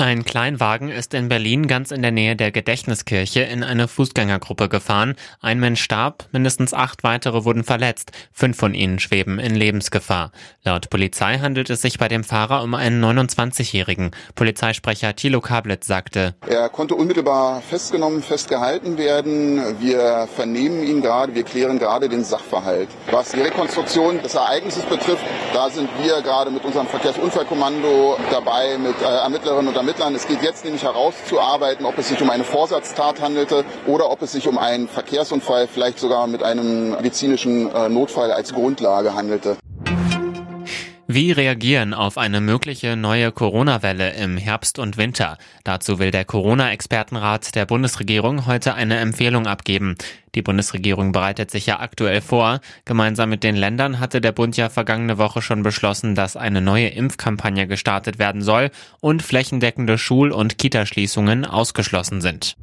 Ein Kleinwagen ist in Berlin ganz in der Nähe der Gedächtniskirche in eine Fußgängergruppe gefahren. Ein Mensch starb, mindestens acht weitere wurden verletzt. Fünf von ihnen schweben in Lebensgefahr. Laut Polizei handelt es sich bei dem Fahrer um einen 29-Jährigen. Polizeisprecher Thilo Kablitz sagte, Er konnte unmittelbar festgenommen, festgehalten werden. Wir vernehmen ihn gerade, wir klären gerade den Sachverhalt. Was die Rekonstruktion des Ereignisses betrifft, da sind wir gerade mit unserem Verkehrsunfallkommando dabei, mit äh, Ermittlerinnen und Ermittlern. Es geht jetzt nämlich herauszuarbeiten, ob es sich um eine Vorsatztat handelte oder ob es sich um einen Verkehrsunfall, vielleicht sogar mit einem medizinischen äh, Notfall als Grundlage handelte. Wie reagieren auf eine mögliche neue Corona-Welle im Herbst und Winter? Dazu will der Corona-Expertenrat der Bundesregierung heute eine Empfehlung abgeben. Die Bundesregierung bereitet sich ja aktuell vor. Gemeinsam mit den Ländern hatte der Bund ja vergangene Woche schon beschlossen, dass eine neue Impfkampagne gestartet werden soll und flächendeckende Schul- und Kitaschließungen ausgeschlossen sind.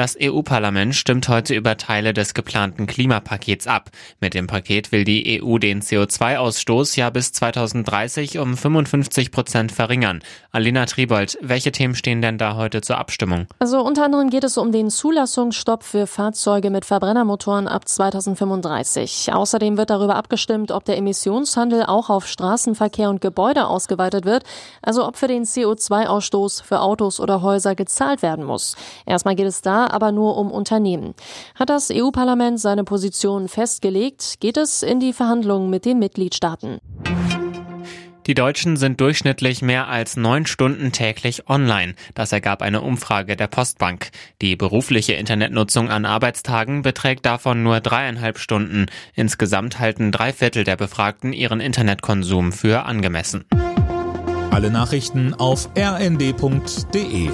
Das EU-Parlament stimmt heute über Teile des geplanten Klimapakets ab. Mit dem Paket will die EU den CO2-Ausstoß ja bis 2030 um 55 Prozent verringern. Alina Tribold, welche Themen stehen denn da heute zur Abstimmung? Also unter anderem geht es um den Zulassungsstopp für Fahrzeuge mit Verbrennermotoren ab 2035. Außerdem wird darüber abgestimmt, ob der Emissionshandel auch auf Straßenverkehr und Gebäude ausgeweitet wird, also ob für den CO2-Ausstoß für Autos oder Häuser gezahlt werden muss. Erstmal geht es da aber nur um Unternehmen. Hat das EU-Parlament seine Position festgelegt, geht es in die Verhandlungen mit den Mitgliedstaaten. Die Deutschen sind durchschnittlich mehr als neun Stunden täglich online. Das ergab eine Umfrage der Postbank. Die berufliche Internetnutzung an Arbeitstagen beträgt davon nur dreieinhalb Stunden. Insgesamt halten drei Viertel der Befragten ihren Internetkonsum für angemessen. Alle Nachrichten auf rnd.de